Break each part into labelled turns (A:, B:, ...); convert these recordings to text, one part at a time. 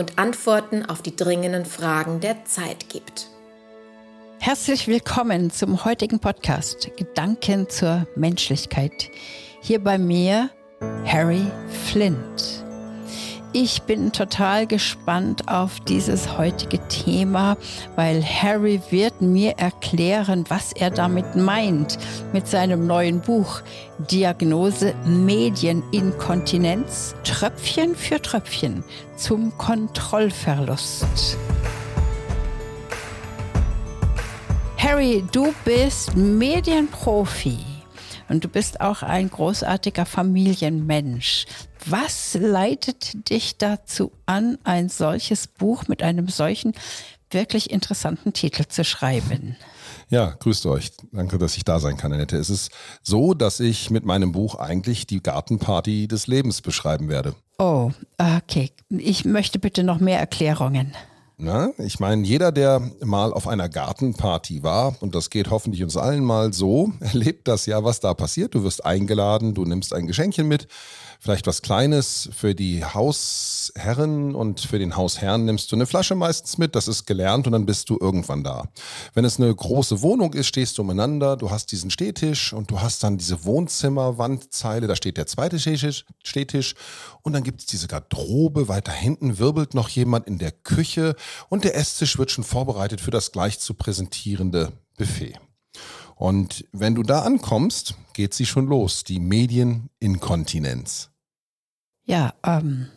A: und Antworten auf die dringenden Fragen der Zeit gibt.
B: Herzlich willkommen zum heutigen Podcast Gedanken zur Menschlichkeit. Hier bei mir Harry Flint. Ich bin total gespannt auf dieses heutige Thema, weil Harry wird mir erklären, was er damit meint mit seinem neuen Buch Diagnose Medieninkontinenz Tröpfchen für Tröpfchen zum Kontrollverlust. Harry, du bist Medienprofi und du bist auch ein großartiger Familienmensch. Was leitet dich dazu an, ein solches Buch mit einem solchen wirklich interessanten Titel zu schreiben?
C: Ja, grüßt euch. Danke, dass ich da sein kann, Annette. Es ist so, dass ich mit meinem Buch eigentlich die Gartenparty des Lebens beschreiben werde.
B: Oh, okay. Ich möchte bitte noch mehr Erklärungen.
C: Na, ich meine, jeder, der mal auf einer Gartenparty war, und das geht hoffentlich uns allen mal so, erlebt das ja, was da passiert. Du wirst eingeladen, du nimmst ein Geschenkchen mit, vielleicht was Kleines für die Hausherren und für den Hausherrn nimmst du eine Flasche meistens mit, das ist gelernt und dann bist du irgendwann da. Wenn es eine große Wohnung ist, stehst du umeinander, du hast diesen Stehtisch und du hast dann diese Wohnzimmerwandzeile, da steht der zweite Stehtisch und dann gibt es diese Garderobe, weiter hinten wirbelt noch jemand in der Küche und der Esstisch wird schon vorbereitet für das gleich zu präsentierende Buffet. Und wenn du da ankommst, geht sie schon los, die Medieninkontinenz.
B: Ja, ähm,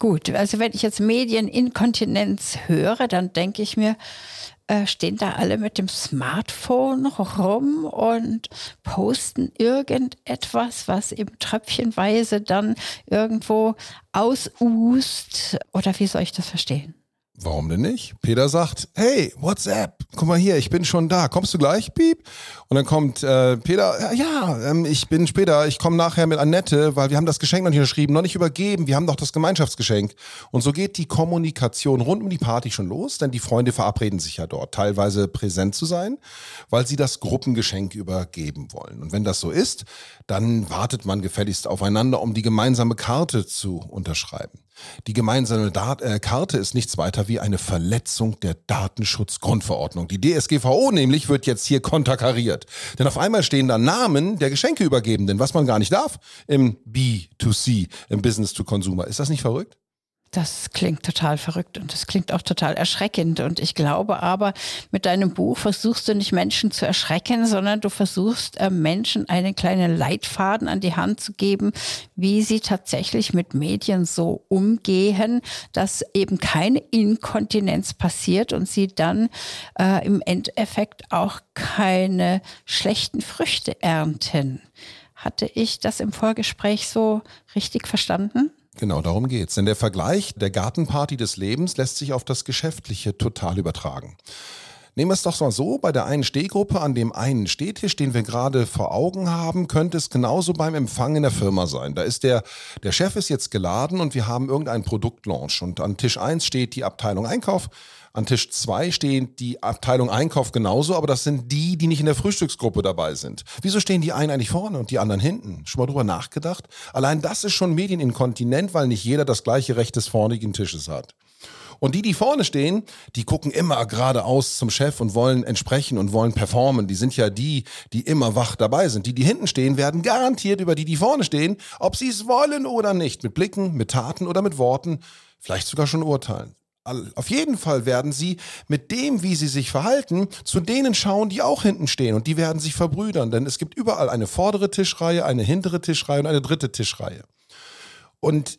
B: gut. Also wenn ich jetzt Medieninkontinenz höre, dann denke ich mir, äh, stehen da alle mit dem Smartphone rum und posten irgendetwas, was eben tröpfchenweise dann irgendwo ausust. Oder wie soll ich das verstehen?
C: Warum denn nicht? Peter sagt, hey, WhatsApp, guck mal hier, ich bin schon da, kommst du gleich, piep? Und dann kommt äh, Peter, ja, ähm, ich bin später, ich komme nachher mit Annette, weil wir haben das Geschenk noch nicht unterschrieben, noch nicht übergeben, wir haben doch das Gemeinschaftsgeschenk. Und so geht die Kommunikation rund um die Party schon los, denn die Freunde verabreden sich ja dort, teilweise präsent zu sein, weil sie das Gruppengeschenk übergeben wollen. Und wenn das so ist, dann wartet man gefälligst aufeinander, um die gemeinsame Karte zu unterschreiben. Die gemeinsame Dat äh, Karte ist nichts weiter wie eine Verletzung der Datenschutzgrundverordnung. Die DSGVO nämlich wird jetzt hier konterkariert. Denn auf einmal stehen da Namen der Geschenkeübergebenden, was man gar nicht darf im B2C, im Business to Consumer. Ist das nicht verrückt?
B: Das klingt total verrückt und das klingt auch total erschreckend. Und ich glaube aber, mit deinem Buch versuchst du nicht Menschen zu erschrecken, sondern du versuchst äh, Menschen einen kleinen Leitfaden an die Hand zu geben, wie sie tatsächlich mit Medien so umgehen, dass eben keine Inkontinenz passiert und sie dann äh, im Endeffekt auch keine schlechten Früchte ernten. Hatte ich das im Vorgespräch so richtig verstanden?
C: Genau, darum geht's. Denn der Vergleich der Gartenparty des Lebens lässt sich auf das Geschäftliche total übertragen. Nehmen wir es doch mal so, bei der einen Stehgruppe an dem einen Stehtisch, den wir gerade vor Augen haben, könnte es genauso beim Empfang in der Firma sein. Da ist der, der Chef ist jetzt geladen und wir haben irgendeinen Produktlaunch und an Tisch 1 steht die Abteilung Einkauf, an Tisch 2 stehen die Abteilung Einkauf genauso, aber das sind die, die nicht in der Frühstücksgruppe dabei sind. Wieso stehen die einen eigentlich vorne und die anderen hinten? Schon mal drüber nachgedacht? Allein das ist schon Medieninkontinent, weil nicht jeder das gleiche Recht des vornigen Tisches hat. Und die, die vorne stehen, die gucken immer geradeaus zum Chef und wollen entsprechen und wollen performen. Die sind ja die, die immer wach dabei sind. Die, die hinten stehen, werden garantiert über die, die vorne stehen, ob sie es wollen oder nicht, mit Blicken, mit Taten oder mit Worten, vielleicht sogar schon urteilen. Auf jeden Fall werden sie mit dem, wie sie sich verhalten, zu denen schauen, die auch hinten stehen. Und die werden sich verbrüdern, denn es gibt überall eine vordere Tischreihe, eine hintere Tischreihe und eine dritte Tischreihe. Und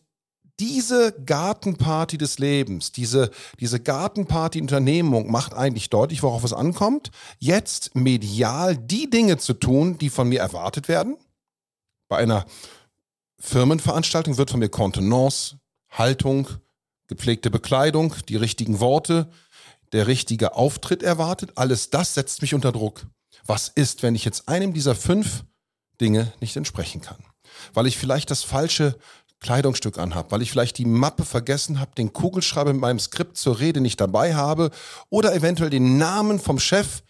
C: diese Gartenparty des Lebens, diese, diese Gartenparty-Unternehmung macht eigentlich deutlich, worauf es ankommt, jetzt medial die Dinge zu tun, die von mir erwartet werden. Bei einer Firmenveranstaltung wird von mir Kontenance, Haltung, gepflegte Bekleidung, die richtigen Worte, der richtige Auftritt erwartet. Alles das setzt mich unter Druck. Was ist, wenn ich jetzt einem dieser fünf Dinge nicht entsprechen kann? Weil ich vielleicht das falsche Kleidungsstück anhabe, weil ich vielleicht die Mappe vergessen habe, den Kugelschreiber mit meinem Skript zur Rede nicht dabei habe oder eventuell den Namen vom Chef,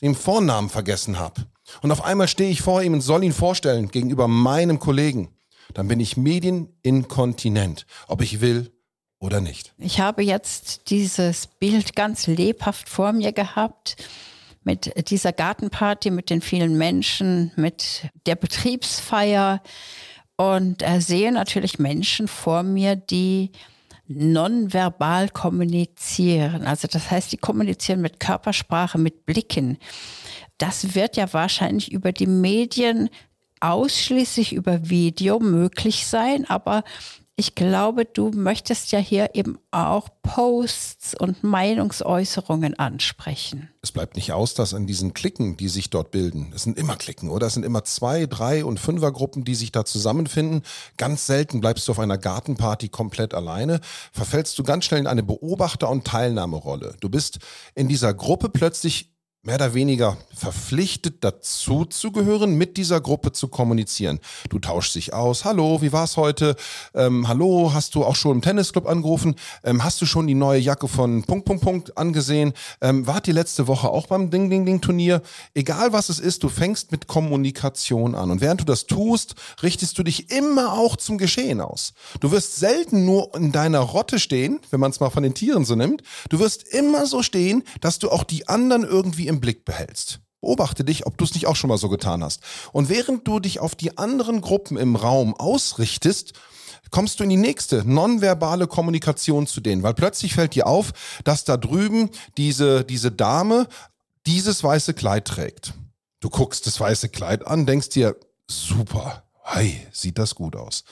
C: den Vornamen vergessen habe. Und auf einmal stehe ich vor ihm und soll ihn vorstellen gegenüber meinem Kollegen. Dann bin ich medieninkontinent, ob ich will oder nicht.
B: Ich habe jetzt dieses Bild ganz lebhaft vor mir gehabt mit dieser Gartenparty, mit den vielen Menschen, mit der Betriebsfeier und äh, sehe natürlich Menschen vor mir, die nonverbal kommunizieren. Also das heißt, die kommunizieren mit Körpersprache, mit Blicken. Das wird ja wahrscheinlich über die Medien ausschließlich über Video möglich sein, aber ich glaube, du möchtest ja hier eben auch Posts und Meinungsäußerungen ansprechen.
C: Es bleibt nicht aus, dass an diesen Klicken, die sich dort bilden, es sind immer Klicken, oder? Es sind immer zwei, drei und Fünfergruppen, die sich da zusammenfinden. Ganz selten bleibst du auf einer Gartenparty komplett alleine. Verfällst du ganz schnell in eine Beobachter- und Teilnahmerolle. Du bist in dieser Gruppe plötzlich mehr oder weniger verpflichtet dazu zu gehören, mit dieser Gruppe zu kommunizieren. Du tauschst dich aus. Hallo, wie war's heute? Ähm, hallo, hast du auch schon im Tennisclub angerufen? Ähm, hast du schon die neue Jacke von Punkt, Punkt, Punkt angesehen? Ähm, wart die letzte Woche auch beim Ding, Ding, Ding Turnier? Egal was es ist, du fängst mit Kommunikation an. Und während du das tust, richtest du dich immer auch zum Geschehen aus. Du wirst selten nur in deiner Rotte stehen, wenn man es mal von den Tieren so nimmt. Du wirst immer so stehen, dass du auch die anderen irgendwie im im Blick behältst. Beobachte dich, ob du es nicht auch schon mal so getan hast. Und während du dich auf die anderen Gruppen im Raum ausrichtest, kommst du in die nächste nonverbale Kommunikation zu denen, weil plötzlich fällt dir auf, dass da drüben diese, diese Dame dieses weiße Kleid trägt. Du guckst das weiße Kleid an, denkst dir, super, hey, sieht das gut aus.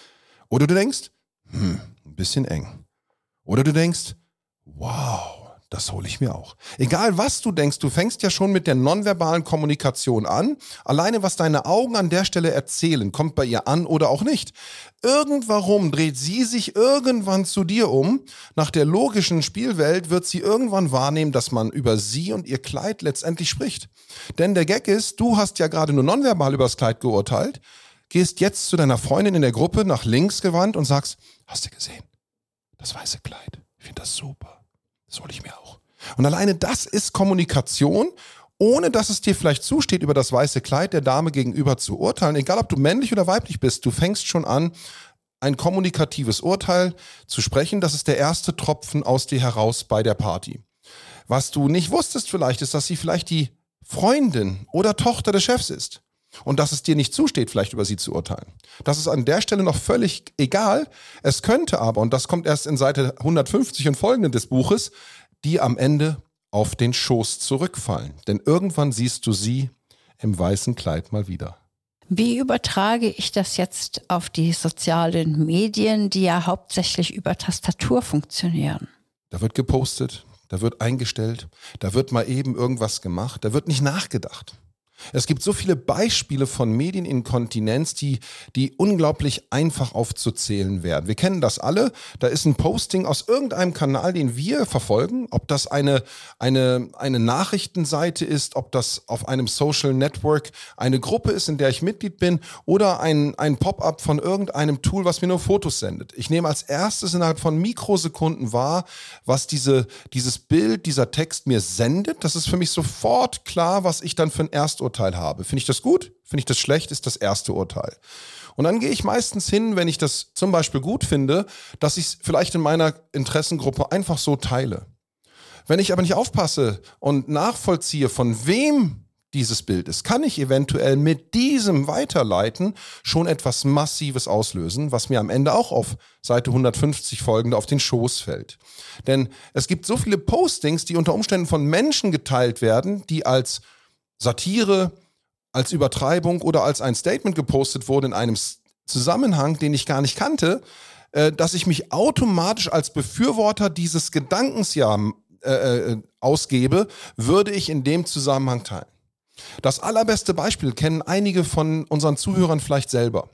C: Oder du denkst, hm, ein bisschen eng. Oder du denkst, wow, das hole ich mir auch. Egal was du denkst, du fängst ja schon mit der nonverbalen Kommunikation an. Alleine was deine Augen an der Stelle erzählen, kommt bei ihr an oder auch nicht. Irgendwarum dreht sie sich irgendwann zu dir um. Nach der logischen Spielwelt wird sie irgendwann wahrnehmen, dass man über sie und ihr Kleid letztendlich spricht. Denn der Gag ist, du hast ja gerade nur nonverbal übers Kleid geurteilt, gehst jetzt zu deiner Freundin in der Gruppe nach links gewandt und sagst, hast du gesehen? Das weiße Kleid. Ich finde das super. Hole ich mir auch. Und alleine das ist Kommunikation, ohne dass es dir vielleicht zusteht, über das weiße Kleid der Dame gegenüber zu urteilen. Egal, ob du männlich oder weiblich bist, du fängst schon an, ein kommunikatives Urteil zu sprechen. Das ist der erste Tropfen aus dir heraus bei der Party. Was du nicht wusstest vielleicht, ist, dass sie vielleicht die Freundin oder Tochter des Chefs ist. Und dass es dir nicht zusteht, vielleicht über sie zu urteilen. Das ist an der Stelle noch völlig egal. Es könnte aber, und das kommt erst in Seite 150 und folgenden des Buches, die am Ende auf den Schoß zurückfallen. Denn irgendwann siehst du sie im weißen Kleid mal wieder.
B: Wie übertrage ich das jetzt auf die sozialen Medien, die ja hauptsächlich über Tastatur funktionieren?
C: Da wird gepostet, da wird eingestellt, da wird mal eben irgendwas gemacht, da wird nicht nachgedacht. Es gibt so viele Beispiele von Medieninkontinenz, die, die unglaublich einfach aufzuzählen werden. Wir kennen das alle. Da ist ein Posting aus irgendeinem Kanal, den wir verfolgen, ob das eine, eine, eine Nachrichtenseite ist, ob das auf einem Social Network eine Gruppe ist, in der ich Mitglied bin, oder ein, ein Pop-up von irgendeinem Tool, was mir nur Fotos sendet. Ich nehme als erstes innerhalb von Mikrosekunden wahr, was diese, dieses Bild, dieser Text mir sendet. Das ist für mich sofort klar, was ich dann für ein Ersturteil Urteil habe. Finde ich das gut? Finde ich das schlecht? Ist das erste Urteil. Und dann gehe ich meistens hin, wenn ich das zum Beispiel gut finde, dass ich es vielleicht in meiner Interessengruppe einfach so teile. Wenn ich aber nicht aufpasse und nachvollziehe, von wem dieses Bild ist, kann ich eventuell mit diesem Weiterleiten schon etwas Massives auslösen, was mir am Ende auch auf Seite 150 folgende auf den Schoß fällt. Denn es gibt so viele Postings, die unter Umständen von Menschen geteilt werden, die als Satire, als Übertreibung oder als ein Statement gepostet wurde in einem Zusammenhang, den ich gar nicht kannte, äh, dass ich mich automatisch als Befürworter dieses Gedankens ja äh, äh, ausgebe, würde ich in dem Zusammenhang teilen. Das allerbeste Beispiel kennen einige von unseren Zuhörern vielleicht selber.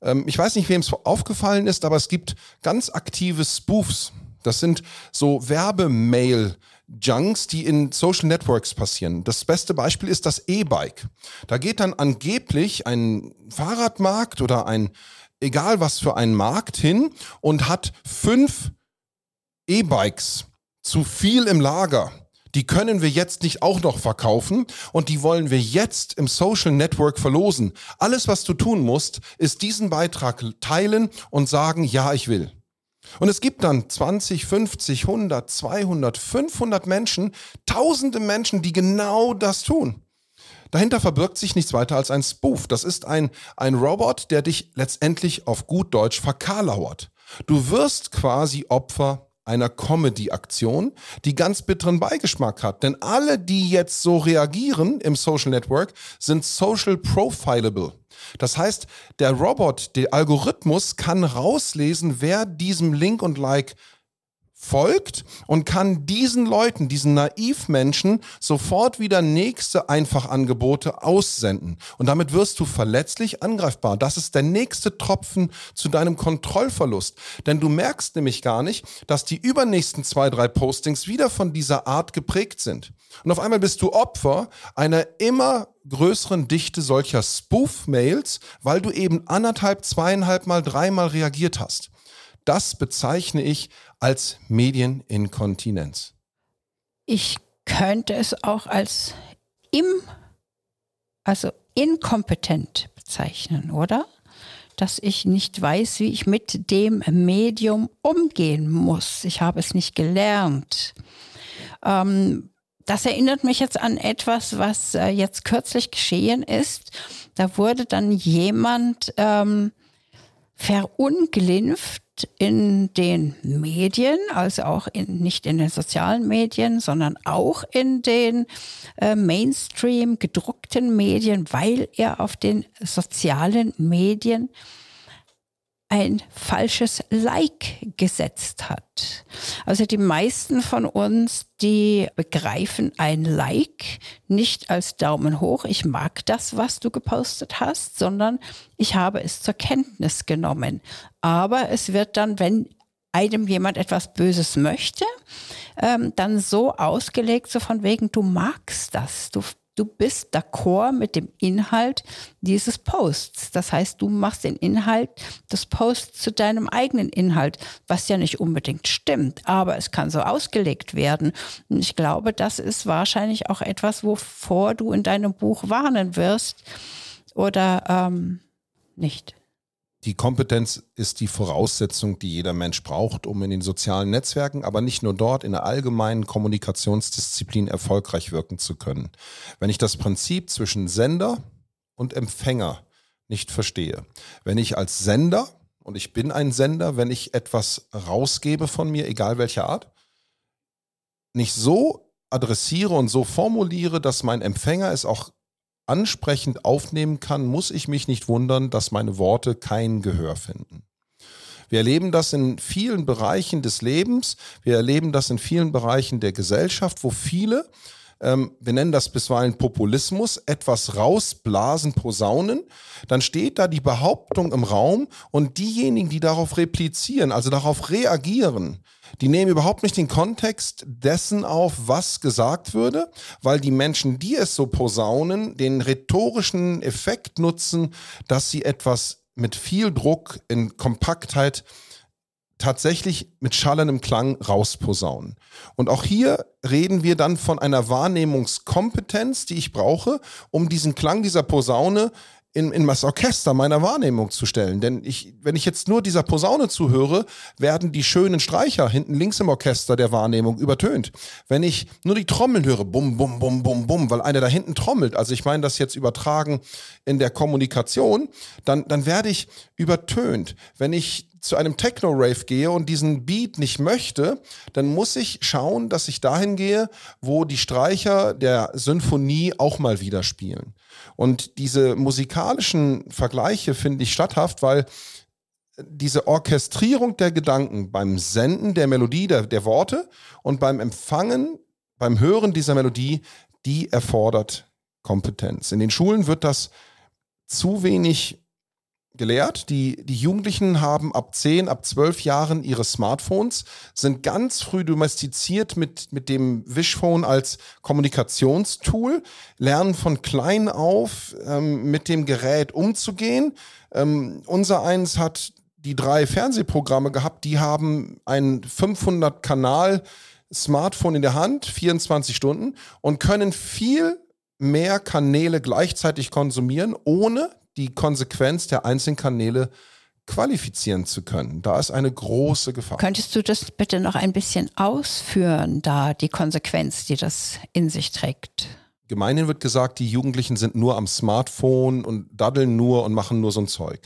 C: Ähm, ich weiß nicht, wem es aufgefallen ist, aber es gibt ganz aktive Spoofs. Das sind so Werbemail- Junks, die in Social Networks passieren. Das beste Beispiel ist das E-Bike. Da geht dann angeblich ein Fahrradmarkt oder ein, egal was für ein Markt hin und hat fünf E-Bikes zu viel im Lager die können wir jetzt nicht auch noch verkaufen und die wollen wir jetzt im Social Network verlosen. Alles, was du tun musst, ist diesen Beitrag teilen und sagen, ja, ich will. Und es gibt dann 20, 50, 100, 200, 500 Menschen, tausende Menschen, die genau das tun. Dahinter verbirgt sich nichts weiter als ein Spoof. Das ist ein, ein Robot, der dich letztendlich auf gut Deutsch verkarlauert. Du wirst quasi Opfer einer Comedy-Aktion, die ganz bitteren Beigeschmack hat. Denn alle, die jetzt so reagieren im Social Network, sind social profilable. Das heißt, der Robot, der Algorithmus kann rauslesen, wer diesem Link und Like folgt und kann diesen Leuten, diesen Naivmenschen sofort wieder nächste Einfachangebote aussenden. Und damit wirst du verletzlich angreifbar. Das ist der nächste Tropfen zu deinem Kontrollverlust. Denn du merkst nämlich gar nicht, dass die übernächsten zwei, drei Postings wieder von dieser Art geprägt sind. Und auf einmal bist du Opfer einer immer größeren Dichte solcher Spoof-Mails, weil du eben anderthalb, zweieinhalb Mal, dreimal reagiert hast. Das bezeichne ich als Medieninkontinenz.
B: Ich könnte es auch als im, also inkompetent bezeichnen, oder? Dass ich nicht weiß, wie ich mit dem Medium umgehen muss. Ich habe es nicht gelernt. Ähm, das erinnert mich jetzt an etwas, was äh, jetzt kürzlich geschehen ist. Da wurde dann jemand ähm, verunglimpft in den Medien, also auch in, nicht in den sozialen Medien, sondern auch in den äh, Mainstream gedruckten Medien, weil er auf den sozialen Medien ein falsches Like gesetzt hat. Also die meisten von uns, die begreifen ein Like nicht als Daumen hoch, ich mag das, was du gepostet hast, sondern ich habe es zur Kenntnis genommen. Aber es wird dann, wenn einem jemand etwas Böses möchte, ähm, dann so ausgelegt, so von wegen, du magst das, du du bist d'accord mit dem Inhalt dieses Posts. Das heißt, du machst den Inhalt des Posts zu deinem eigenen Inhalt, was ja nicht unbedingt stimmt, aber es kann so ausgelegt werden. Und ich glaube, das ist wahrscheinlich auch etwas, wovor du in deinem Buch warnen wirst oder ähm, nicht.
C: Die Kompetenz ist die Voraussetzung, die jeder Mensch braucht, um in den sozialen Netzwerken, aber nicht nur dort, in der allgemeinen Kommunikationsdisziplin erfolgreich wirken zu können. Wenn ich das Prinzip zwischen Sender und Empfänger nicht verstehe, wenn ich als Sender, und ich bin ein Sender, wenn ich etwas rausgebe von mir, egal welcher Art, nicht so adressiere und so formuliere, dass mein Empfänger es auch ansprechend aufnehmen kann, muss ich mich nicht wundern, dass meine Worte kein Gehör finden. Wir erleben das in vielen Bereichen des Lebens, wir erleben das in vielen Bereichen der Gesellschaft, wo viele, ähm, wir nennen das bisweilen Populismus, etwas rausblasen, posaunen, dann steht da die Behauptung im Raum und diejenigen, die darauf replizieren, also darauf reagieren, die nehmen überhaupt nicht den Kontext dessen auf, was gesagt würde, weil die Menschen, die es so posaunen, den rhetorischen Effekt nutzen, dass sie etwas mit viel Druck in Kompaktheit tatsächlich mit schallendem Klang rausposaunen. Und auch hier reden wir dann von einer Wahrnehmungskompetenz, die ich brauche, um diesen Klang dieser Posaune in, in das Orchester meiner Wahrnehmung zu stellen. Denn ich, wenn ich jetzt nur dieser Posaune zuhöre, werden die schönen Streicher hinten links im Orchester der Wahrnehmung übertönt. Wenn ich nur die Trommeln höre, bum, bum, bum, bum, bum, weil einer da hinten trommelt, also ich meine das jetzt übertragen in der Kommunikation, dann, dann werde ich übertönt. Wenn ich zu einem Techno-Rave gehe und diesen Beat nicht möchte, dann muss ich schauen, dass ich dahin gehe, wo die Streicher der Sinfonie auch mal wieder spielen. Und diese musikalischen Vergleiche finde ich statthaft, weil diese Orchestrierung der Gedanken beim Senden der Melodie, der, der Worte und beim Empfangen, beim Hören dieser Melodie, die erfordert Kompetenz. In den Schulen wird das zu wenig gelehrt. Die, die Jugendlichen haben ab 10, ab 12 Jahren ihre Smartphones, sind ganz früh domestiziert mit, mit dem Wishphone als Kommunikationstool, lernen von klein auf ähm, mit dem Gerät umzugehen. Ähm, unser eins hat die drei Fernsehprogramme gehabt, die haben ein 500 Kanal Smartphone in der Hand, 24 Stunden und können viel mehr Kanäle gleichzeitig konsumieren, ohne die Konsequenz der einzelnen Kanäle qualifizieren zu können. Da ist eine große Gefahr.
B: Könntest du das bitte noch ein bisschen ausführen, da die Konsequenz, die das in sich trägt?
C: Gemeinhin wird gesagt, die Jugendlichen sind nur am Smartphone und daddeln nur und machen nur so ein Zeug.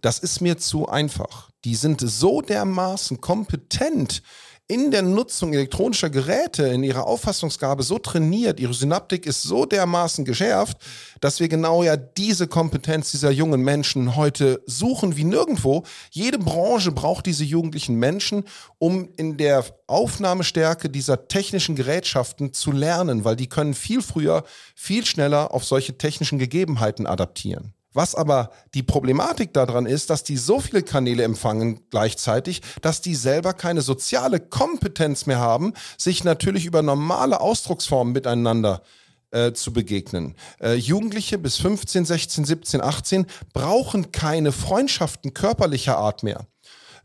C: Das ist mir zu einfach. Die sind so dermaßen kompetent in der Nutzung elektronischer Geräte, in ihrer Auffassungsgabe so trainiert, ihre Synaptik ist so dermaßen geschärft, dass wir genau ja diese Kompetenz dieser jungen Menschen heute suchen wie nirgendwo. Jede Branche braucht diese jugendlichen Menschen, um in der Aufnahmestärke dieser technischen Gerätschaften zu lernen, weil die können viel früher, viel schneller auf solche technischen Gegebenheiten adaptieren. Was aber die Problematik daran ist, dass die so viele Kanäle empfangen gleichzeitig, dass die selber keine soziale Kompetenz mehr haben, sich natürlich über normale Ausdrucksformen miteinander äh, zu begegnen. Äh, Jugendliche bis 15, 16, 17, 18 brauchen keine Freundschaften körperlicher Art mehr.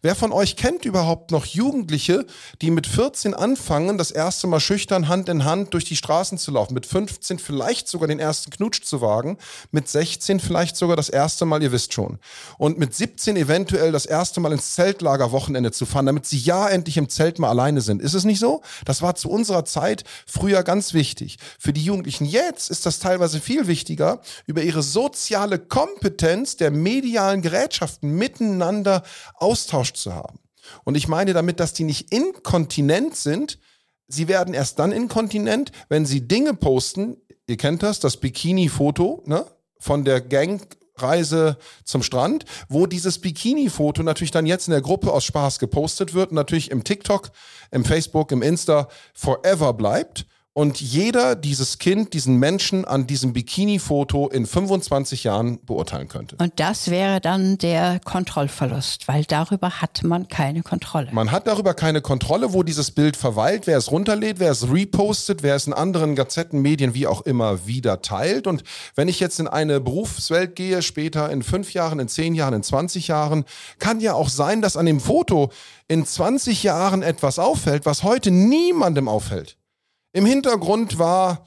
C: Wer von euch kennt überhaupt noch Jugendliche, die mit 14 anfangen, das erste Mal schüchtern Hand in Hand durch die Straßen zu laufen, mit 15 vielleicht sogar den ersten Knutsch zu wagen, mit 16 vielleicht sogar das erste Mal, ihr wisst schon, und mit 17 eventuell das erste Mal ins Zeltlager Wochenende zu fahren, damit sie ja endlich im Zelt mal alleine sind. Ist es nicht so? Das war zu unserer Zeit früher ganz wichtig. Für die Jugendlichen jetzt ist das teilweise viel wichtiger, über ihre soziale Kompetenz der medialen Gerätschaften miteinander austauschen zu haben. Und ich meine damit, dass die nicht inkontinent sind. Sie werden erst dann inkontinent, wenn sie Dinge posten. Ihr kennt das, das Bikini-Foto ne, von der Gangreise zum Strand, wo dieses Bikini-Foto natürlich dann jetzt in der Gruppe aus Spaß gepostet wird, natürlich im TikTok, im Facebook, im Insta forever bleibt und jeder dieses Kind, diesen Menschen an diesem Bikini-Foto in 25 Jahren beurteilen könnte.
B: Und das wäre dann der Kontrollverlust, weil darüber hat man keine Kontrolle.
C: Man hat darüber keine Kontrolle, wo dieses Bild verweilt, wer es runterlädt, wer es repostet, wer es in anderen Gazetten, Medien, wie auch immer wieder teilt. Und wenn ich jetzt in eine Berufswelt gehe, später in fünf Jahren, in zehn Jahren, in 20 Jahren, kann ja auch sein, dass an dem Foto in 20 Jahren etwas auffällt, was heute niemandem auffällt. Im Hintergrund war,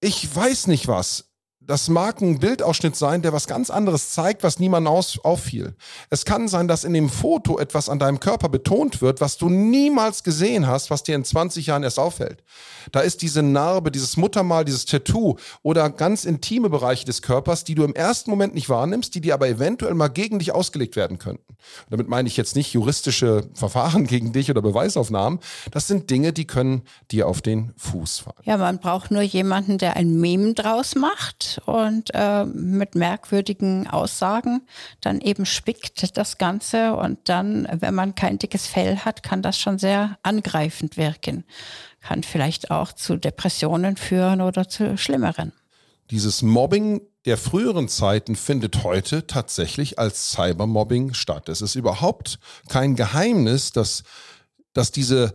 C: ich weiß nicht was, das mag ein Bildausschnitt sein, der was ganz anderes zeigt, was niemandem auffiel. Es kann sein, dass in dem Foto etwas an deinem Körper betont wird, was du niemals gesehen hast, was dir in 20 Jahren erst auffällt. Da ist diese Narbe, dieses Muttermal, dieses Tattoo oder ganz intime Bereiche des Körpers, die du im ersten Moment nicht wahrnimmst, die dir aber eventuell mal gegen dich ausgelegt werden könnten. Und damit meine ich jetzt nicht juristische Verfahren gegen dich oder Beweisaufnahmen. Das sind Dinge, die können dir auf den Fuß fallen.
B: Ja, man braucht nur jemanden, der ein Meme draus macht und äh, mit merkwürdigen Aussagen dann eben spickt das Ganze und dann, wenn man kein dickes Fell hat, kann das schon sehr angreifend wirken. Kann vielleicht auch zu Depressionen führen oder zu schlimmeren.
C: Dieses Mobbing der früheren Zeiten findet heute tatsächlich als Cybermobbing statt. Es ist überhaupt kein Geheimnis, dass, dass diese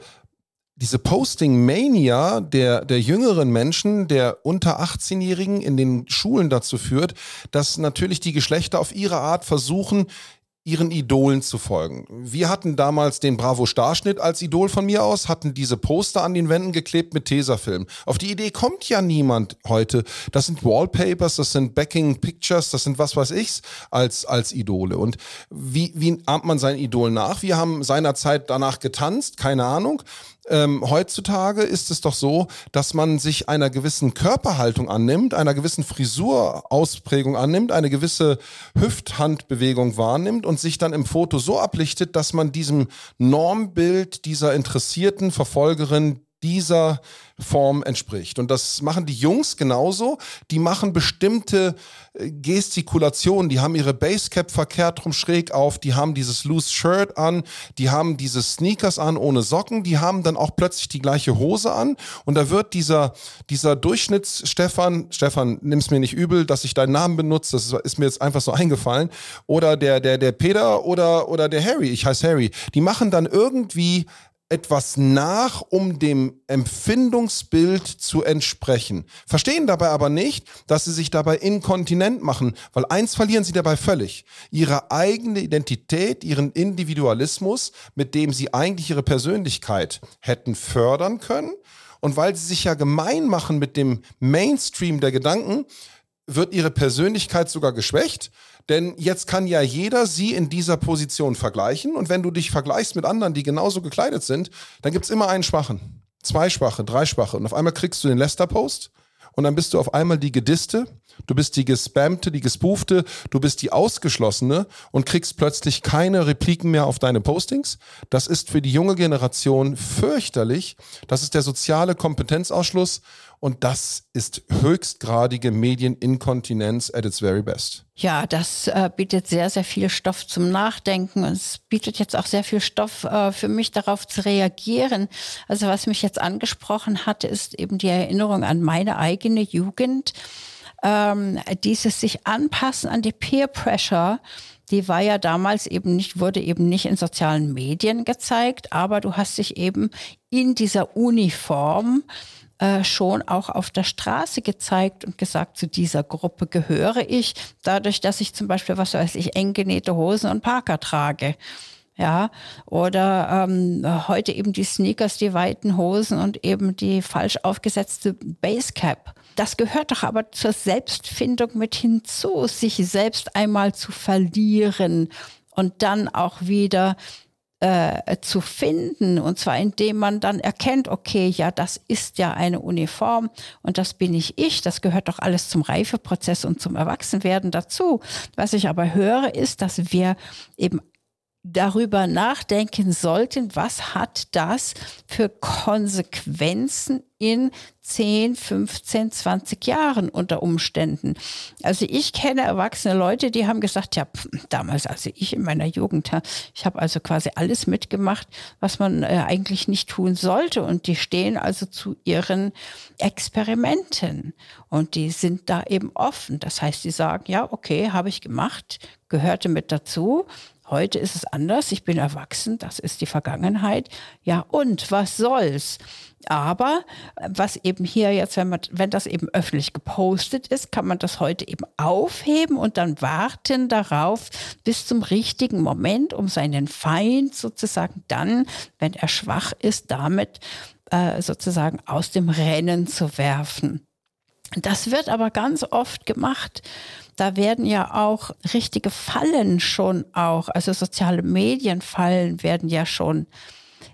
C: diese Posting-Mania der, der jüngeren Menschen, der unter 18-Jährigen in den Schulen dazu führt, dass natürlich die Geschlechter auf ihre Art versuchen, ihren Idolen zu folgen. Wir hatten damals den Bravo Starschnitt als Idol von mir aus, hatten diese Poster an den Wänden geklebt mit Tesafilm. Auf die Idee kommt ja niemand heute. Das sind Wallpapers, das sind Backing Pictures, das sind was weiß ich's als, als Idole. Und wie, wie ahmt man sein Idol nach? Wir haben seinerzeit danach getanzt, keine Ahnung. Ähm, heutzutage ist es doch so, dass man sich einer gewissen Körperhaltung annimmt, einer gewissen Frisurausprägung annimmt, eine gewisse Hüfthandbewegung wahrnimmt und sich dann im Foto so ablichtet, dass man diesem Normbild dieser interessierten Verfolgerin dieser Form entspricht. Und das machen die Jungs genauso. Die machen bestimmte äh, Gestikulationen. Die haben ihre Basecap verkehrt rum schräg auf. Die haben dieses Loose Shirt an. Die haben diese Sneakers an ohne Socken. Die haben dann auch plötzlich die gleiche Hose an. Und da wird dieser, dieser Durchschnitts-Stefan, Stefan, nimm's mir nicht übel, dass ich deinen Namen benutze. Das ist mir jetzt einfach so eingefallen. Oder der, der, der Peter oder, oder der Harry. Ich heiße Harry. Die machen dann irgendwie etwas nach, um dem Empfindungsbild zu entsprechen. Verstehen dabei aber nicht, dass sie sich dabei inkontinent machen, weil eins verlieren sie dabei völlig. Ihre eigene Identität, ihren Individualismus, mit dem sie eigentlich ihre Persönlichkeit hätten fördern können. Und weil sie sich ja gemein machen mit dem Mainstream der Gedanken, wird ihre Persönlichkeit sogar geschwächt denn jetzt kann ja jeder sie in dieser Position vergleichen. Und wenn du dich vergleichst mit anderen, die genauso gekleidet sind, dann gibt's immer einen Schwachen. Zwei Schwache, drei Schwache. Und auf einmal kriegst du den Lester-Post und dann bist du auf einmal die Gediste, du bist die Gespammte, die Gespoofte, du bist die Ausgeschlossene und kriegst plötzlich keine Repliken mehr auf deine Postings. Das ist für die junge Generation fürchterlich. Das ist der soziale Kompetenzausschluss und das ist höchstgradige Medieninkontinenz at its very best.
B: Ja, das äh, bietet sehr, sehr viel Stoff zum Nachdenken und es bietet jetzt auch sehr viel Stoff äh, für mich darauf zu reagieren. Also was mich jetzt angesprochen hat, ist eben die Erinnerung an meine eigene Jugend. Ähm, dieses sich anpassen an die Peer Pressure, die war ja damals eben nicht, wurde eben nicht in sozialen Medien gezeigt, aber du hast dich eben in dieser Uniform äh, schon auch auf der Straße gezeigt und gesagt, zu dieser Gruppe gehöre ich, dadurch, dass ich zum Beispiel, was weiß ich, eng genähte Hosen und Parker trage. Ja, oder ähm, heute eben die Sneakers, die weiten Hosen und eben die falsch aufgesetzte Basecap. Das gehört doch aber zur Selbstfindung mit hinzu, sich selbst einmal zu verlieren und dann auch wieder äh, zu finden. Und zwar indem man dann erkennt, okay, ja, das ist ja eine Uniform und das bin ich ich. Das gehört doch alles zum Reifeprozess und zum Erwachsenwerden dazu. Was ich aber höre, ist, dass wir eben darüber nachdenken sollten, was hat das für Konsequenzen in 10, 15, 20 Jahren unter Umständen. Also ich kenne erwachsene Leute, die haben gesagt, ja, damals, also ich in meiner Jugend, ich habe also quasi alles mitgemacht, was man äh, eigentlich nicht tun sollte. Und die stehen also zu ihren Experimenten und die sind da eben offen. Das heißt, die sagen, ja, okay, habe ich gemacht, gehörte mit dazu. Heute ist es anders. Ich bin erwachsen. Das ist die Vergangenheit. Ja, und was soll's? Aber was eben hier jetzt, wenn man, wenn das eben öffentlich gepostet ist, kann man das heute eben aufheben und dann warten darauf bis zum richtigen Moment, um seinen Feind sozusagen dann, wenn er schwach ist, damit äh, sozusagen aus dem Rennen zu werfen. Das wird aber ganz oft gemacht da werden ja auch richtige Fallen schon auch, also soziale Medienfallen werden ja schon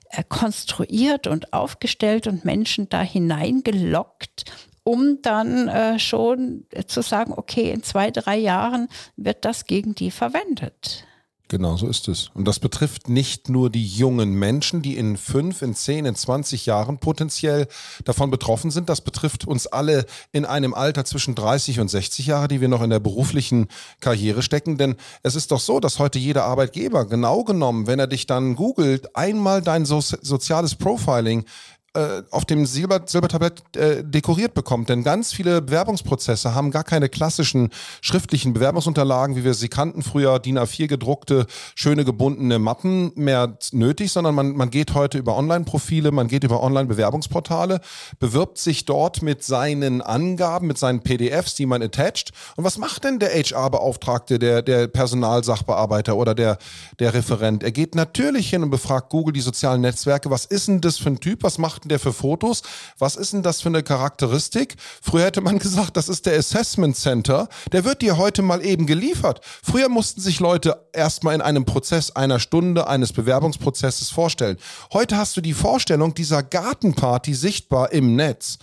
B: äh, konstruiert und aufgestellt und Menschen da hineingelockt, um dann äh, schon zu sagen, okay, in zwei, drei Jahren wird das gegen die verwendet.
C: Genau, so ist es. Und das betrifft nicht nur die jungen Menschen, die in fünf, in zehn, in zwanzig Jahren potenziell davon betroffen sind. Das betrifft uns alle in einem Alter zwischen 30 und 60 Jahre, die wir noch in der beruflichen Karriere stecken. Denn es ist doch so, dass heute jeder Arbeitgeber genau genommen, wenn er dich dann googelt, einmal dein so soziales Profiling äh, auf dem Silber, Silbertablett äh, dekoriert bekommt. Denn ganz viele Bewerbungsprozesse haben gar keine klassischen schriftlichen Bewerbungsunterlagen, wie wir sie kannten früher, DIN A4 gedruckte, schöne gebundene Mappen mehr nötig, sondern man, man geht heute über Online-Profile, man geht über Online-Bewerbungsportale, bewirbt sich dort mit seinen Angaben, mit seinen PDFs, die man attached. Und was macht denn der HR-Beauftragte, der, der Personalsachbearbeiter oder der, der Referent? Er geht natürlich hin und befragt Google die sozialen Netzwerke, was ist denn das für ein Typ, was macht denn der für Fotos? Was ist denn das für eine Charakteristik? Früher hätte man gesagt, das ist der Assessment Center. Der wird dir heute mal eben geliefert. Früher mussten sich Leute erstmal in einem Prozess einer Stunde eines Bewerbungsprozesses vorstellen. Heute hast du die Vorstellung dieser Gartenparty sichtbar im Netz.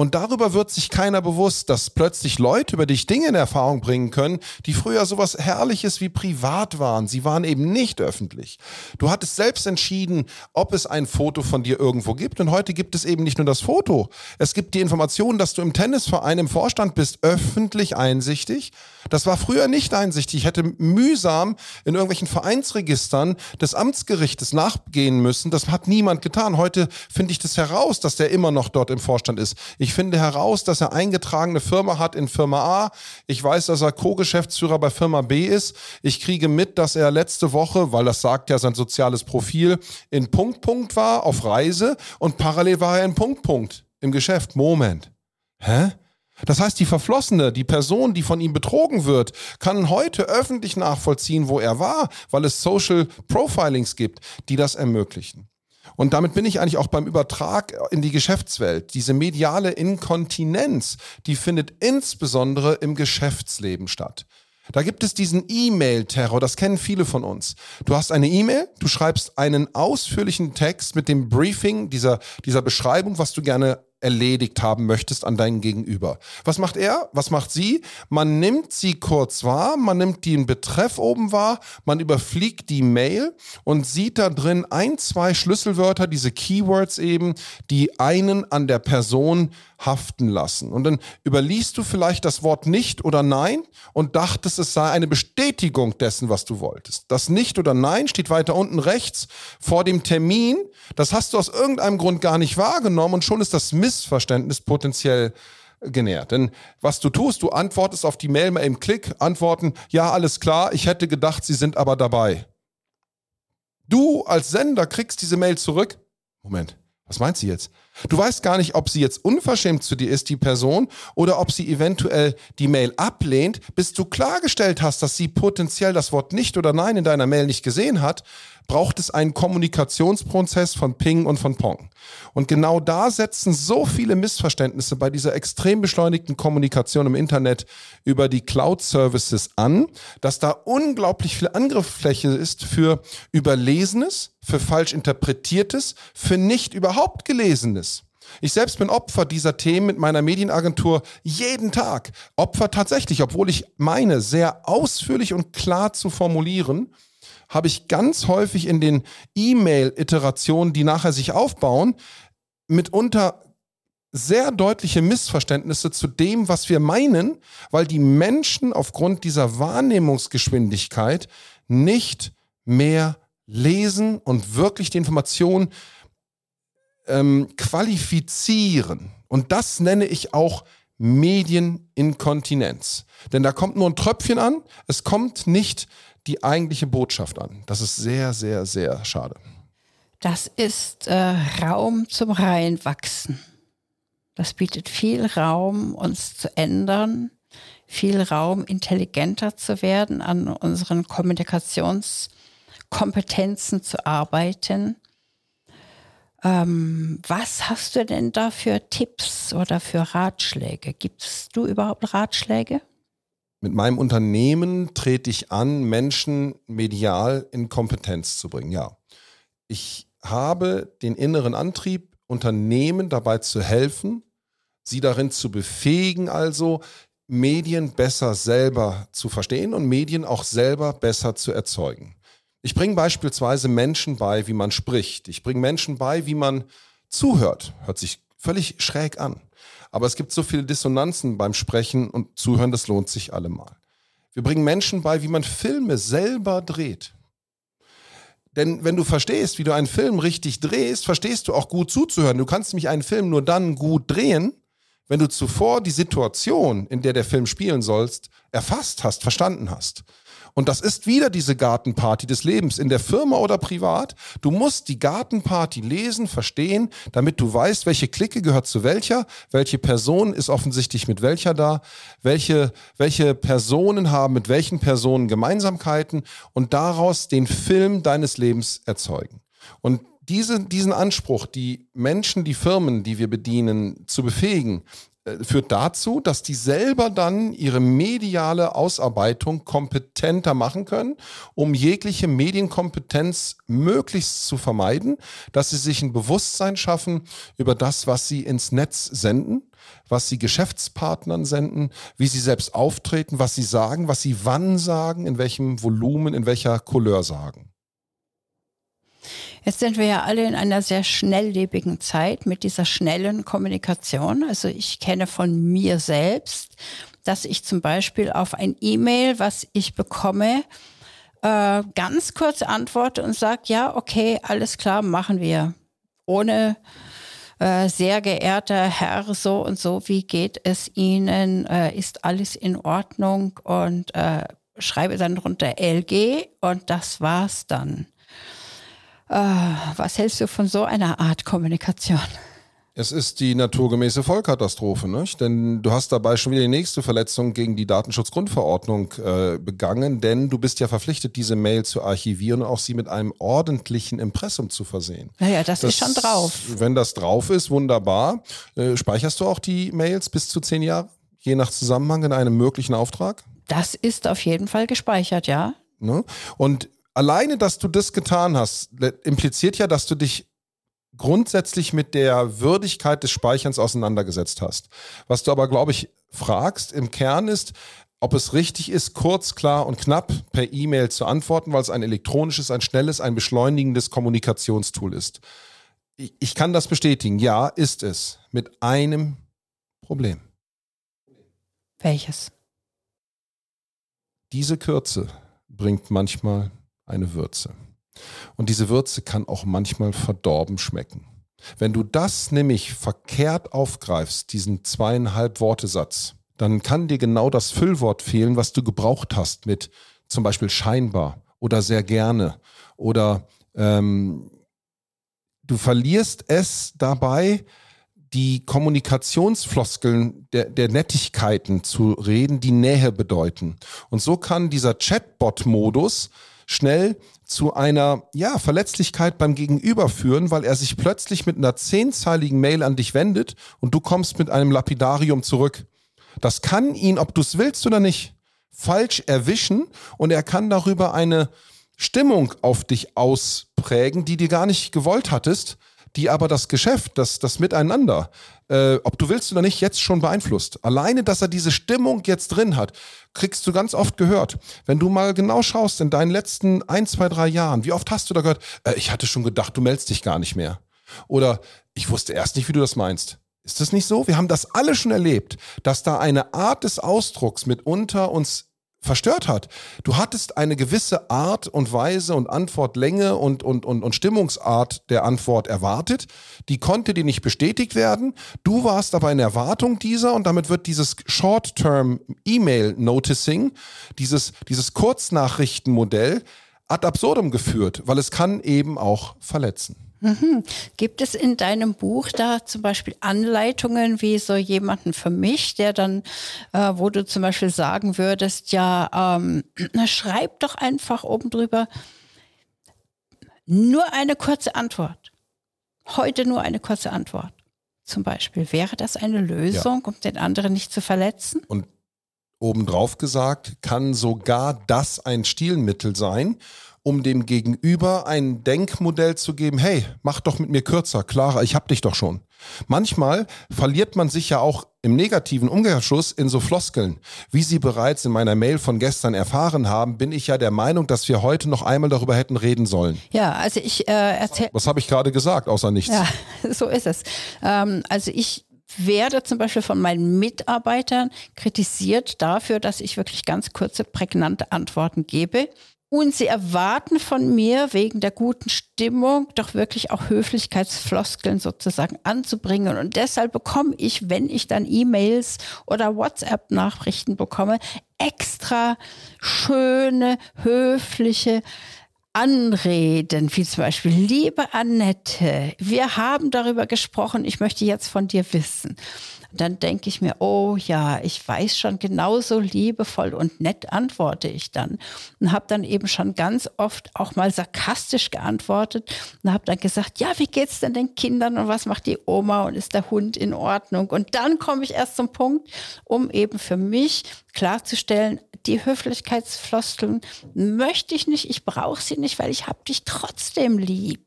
C: Und darüber wird sich keiner bewusst, dass plötzlich Leute über dich Dinge in Erfahrung bringen können, die früher sowas Herrliches wie privat waren. Sie waren eben nicht öffentlich. Du hattest selbst entschieden, ob es ein Foto von dir irgendwo gibt. Und heute gibt es eben nicht nur das Foto. Es gibt die Information, dass du im Tennisverein im Vorstand bist, öffentlich einsichtig. Das war früher nicht einsichtig. Ich hätte mühsam in irgendwelchen Vereinsregistern des Amtsgerichtes nachgehen müssen. Das hat niemand getan. Heute finde ich das heraus, dass der immer noch dort im Vorstand ist. Ich finde heraus, dass er eingetragene Firma hat in Firma A. Ich weiß, dass er Co-Geschäftsführer bei Firma B ist. Ich kriege mit, dass er letzte Woche, weil das sagt ja sein soziales Profil, in Punkt Punkt war auf Reise und parallel war er in Punkt Punkt im Geschäft. Moment. Hä? Das heißt, die Verflossene, die Person, die von ihm betrogen wird, kann heute öffentlich nachvollziehen, wo er war, weil es Social Profilings gibt, die das ermöglichen. Und damit bin ich eigentlich auch beim Übertrag in die Geschäftswelt. Diese mediale Inkontinenz, die findet insbesondere im Geschäftsleben statt. Da gibt es diesen E-Mail-Terror, das kennen viele von uns. Du hast eine E-Mail, du schreibst einen ausführlichen Text mit dem Briefing, dieser, dieser Beschreibung, was du gerne erledigt haben möchtest an deinen Gegenüber. Was macht er? Was macht sie? Man nimmt sie kurz wahr, man nimmt den Betreff oben wahr, man überfliegt die Mail und sieht da drin ein, zwei Schlüsselwörter, diese Keywords eben, die einen an der Person haften lassen. Und dann überliest du vielleicht das Wort nicht oder nein und dachtest, es sei eine Bestätigung dessen, was du wolltest. Das nicht oder nein steht weiter unten rechts vor dem Termin. Das hast du aus irgendeinem Grund gar nicht wahrgenommen und schon ist das Miss Missverständnis potenziell genährt. Denn was du tust, du antwortest auf die Mail mal im Klick, antworten, ja, alles klar, ich hätte gedacht, sie sind aber dabei. Du als Sender kriegst diese Mail zurück. Moment, was meint sie jetzt? Du weißt gar nicht, ob sie jetzt unverschämt zu dir ist, die Person, oder ob sie eventuell die Mail ablehnt, bis du klargestellt hast, dass sie potenziell das Wort nicht oder nein in deiner Mail nicht gesehen hat, braucht es einen Kommunikationsprozess von Ping und von Pong. Und genau da setzen so viele Missverständnisse bei dieser extrem beschleunigten Kommunikation im Internet über die Cloud-Services an, dass da unglaublich viel Angriffsfläche ist für Überlesenes, für falsch interpretiertes, für nicht überhaupt Gelesenes. Ich selbst bin Opfer dieser Themen mit meiner Medienagentur jeden Tag. Opfer tatsächlich, obwohl ich meine, sehr ausführlich und klar zu formulieren habe ich ganz häufig in den E-Mail-Iterationen, die nachher sich aufbauen, mitunter sehr deutliche Missverständnisse zu dem, was wir meinen, weil die Menschen aufgrund dieser Wahrnehmungsgeschwindigkeit nicht mehr lesen und wirklich die Information ähm, qualifizieren. Und das nenne ich auch Medieninkontinenz. Denn da kommt nur ein Tröpfchen an, es kommt nicht die eigentliche Botschaft an. Das ist sehr, sehr, sehr schade.
B: Das ist äh, Raum zum Reinwachsen. Das bietet viel Raum, uns zu ändern, viel Raum, intelligenter zu werden, an unseren Kommunikationskompetenzen zu arbeiten. Ähm, was hast du denn da für Tipps oder für Ratschläge? Gibst du überhaupt Ratschläge?
C: Mit meinem Unternehmen trete ich an, Menschen medial in Kompetenz zu bringen. Ja, ich habe den inneren Antrieb, Unternehmen dabei zu helfen, sie darin zu befähigen, also Medien besser selber zu verstehen und Medien auch selber besser zu erzeugen. Ich bringe beispielsweise Menschen bei, wie man spricht. Ich bringe Menschen bei, wie man zuhört. Hört sich völlig schräg an. Aber es gibt so viele Dissonanzen beim Sprechen und Zuhören, das lohnt sich allemal. Wir bringen Menschen bei, wie man Filme selber dreht. Denn wenn du verstehst, wie du einen Film richtig drehst, verstehst du auch gut zuzuhören. Du kannst nämlich einen Film nur dann gut drehen, wenn du zuvor die Situation, in der der Film spielen sollst, erfasst hast, verstanden hast. Und das ist wieder diese Gartenparty des Lebens, in der Firma oder privat. Du musst die Gartenparty lesen, verstehen, damit du weißt, welche Clique gehört zu welcher, welche Person ist offensichtlich mit welcher da, welche, welche Personen haben mit welchen Personen Gemeinsamkeiten und daraus den Film deines Lebens erzeugen. Und diese, diesen Anspruch, die Menschen, die Firmen, die wir bedienen, zu befähigen, äh, führt dazu, dass die selber dann ihre mediale Ausarbeitung kompetenter machen können, um jegliche Medienkompetenz möglichst zu vermeiden, dass sie sich ein Bewusstsein schaffen über das, was sie ins Netz senden, was sie Geschäftspartnern senden, wie sie selbst auftreten, was sie sagen, was sie wann sagen, in welchem Volumen, in welcher Couleur sagen.
B: Jetzt sind wir ja alle in einer sehr schnelllebigen Zeit mit dieser schnellen Kommunikation. Also ich kenne von mir selbst, dass ich zum Beispiel auf ein E-Mail, was ich bekomme, äh, ganz kurz antworte und sage, ja, okay, alles klar, machen wir. Ohne äh, sehr geehrter Herr, so und so, wie geht es Ihnen? Äh, ist alles in Ordnung? Und schreibe dann drunter LG und das war's dann. Äh, was hältst du von so einer Art Kommunikation?
C: Es ist die naturgemäße Vollkatastrophe, nicht? denn du hast dabei schon wieder die nächste Verletzung gegen die Datenschutzgrundverordnung äh, begangen, denn du bist ja verpflichtet, diese Mail zu archivieren und auch sie mit einem ordentlichen Impressum zu versehen.
B: Naja, das, das ist schon drauf.
C: Wenn das drauf ist, wunderbar. Äh, speicherst du auch die Mails bis zu zehn Jahre, je nach Zusammenhang in einem möglichen Auftrag?
B: Das ist auf jeden Fall gespeichert, ja.
C: Ne? Und alleine, dass du das getan hast, impliziert ja, dass du dich grundsätzlich mit der Würdigkeit des Speicherns auseinandergesetzt hast. Was du aber, glaube ich, fragst im Kern ist, ob es richtig ist, kurz, klar und knapp per E-Mail zu antworten, weil es ein elektronisches, ein schnelles, ein beschleunigendes Kommunikationstool ist. Ich, ich kann das bestätigen. Ja, ist es. Mit einem Problem.
B: Welches?
C: Diese Kürze bringt manchmal eine Würze. Und diese Würze kann auch manchmal verdorben schmecken. Wenn du das nämlich verkehrt aufgreifst, diesen zweieinhalb Wortesatz, dann kann dir genau das Füllwort fehlen, was du gebraucht hast mit zum Beispiel scheinbar oder sehr gerne oder ähm, du verlierst es dabei, die Kommunikationsfloskeln der, der Nettigkeiten zu reden, die Nähe bedeuten. Und so kann dieser Chatbot-Modus schnell zu einer ja, Verletzlichkeit beim Gegenüber führen, weil er sich plötzlich mit einer zehnzeiligen Mail an dich wendet und du kommst mit einem Lapidarium zurück. Das kann ihn, ob du es willst oder nicht, falsch erwischen und er kann darüber eine Stimmung auf dich ausprägen, die du gar nicht gewollt hattest, die aber das Geschäft, das, das Miteinander, äh, ob du willst oder nicht, jetzt schon beeinflusst. Alleine, dass er diese Stimmung jetzt drin hat, kriegst du ganz oft gehört. Wenn du mal genau schaust in deinen letzten ein, zwei, drei Jahren, wie oft hast du da gehört, äh, ich hatte schon gedacht, du meldest dich gar nicht mehr. Oder ich wusste erst nicht, wie du das meinst. Ist das nicht so? Wir haben das alle schon erlebt, dass da eine Art des Ausdrucks mitunter uns verstört hat. Du hattest eine gewisse Art und Weise und Antwortlänge und, und, und, und Stimmungsart der Antwort erwartet. Die konnte dir nicht bestätigt werden. Du warst aber in Erwartung dieser und damit wird dieses Short-Term E-Mail Noticing, dieses, dieses Kurznachrichtenmodell ad absurdum geführt, weil es kann eben auch verletzen.
B: Mhm. Gibt es in deinem Buch da zum Beispiel Anleitungen wie so jemanden für mich, der dann, äh, wo du zum Beispiel sagen würdest, ja, ähm, schreib doch einfach oben drüber nur eine kurze Antwort. Heute nur eine kurze Antwort. Zum Beispiel. Wäre das eine Lösung, ja. um den anderen nicht zu verletzen?
C: Und obendrauf gesagt, kann sogar das ein Stilmittel sein, um dem Gegenüber ein Denkmodell zu geben, hey, mach doch mit mir kürzer, klarer, ich hab dich doch schon. Manchmal verliert man sich ja auch im negativen Umkehrschluss in so Floskeln. Wie Sie bereits in meiner Mail von gestern erfahren haben, bin ich ja der Meinung, dass wir heute noch einmal darüber hätten reden sollen.
B: Ja, also ich äh, erzähle.
C: Was habe ich gerade gesagt, außer nichts?
B: Ja, so ist es. Ähm, also ich werde zum Beispiel von meinen Mitarbeitern kritisiert dafür, dass ich wirklich ganz kurze, prägnante Antworten gebe. Und sie erwarten von mir wegen der guten Stimmung doch wirklich auch Höflichkeitsfloskeln sozusagen anzubringen. Und deshalb bekomme ich, wenn ich dann E-Mails oder WhatsApp-Nachrichten bekomme, extra schöne, höfliche Anreden, wie zum Beispiel, liebe Annette, wir haben darüber gesprochen, ich möchte jetzt von dir wissen. Und dann denke ich mir, oh ja, ich weiß schon genauso liebevoll und nett antworte ich dann. Und habe dann eben schon ganz oft auch mal sarkastisch geantwortet und habe dann gesagt, ja, wie geht's denn den Kindern und was macht die Oma und ist der Hund in Ordnung? Und dann komme ich erst zum Punkt, um eben für mich klarzustellen, die Höflichkeitsfloskeln möchte ich nicht, ich brauche sie nicht, weil ich habe dich trotzdem lieb.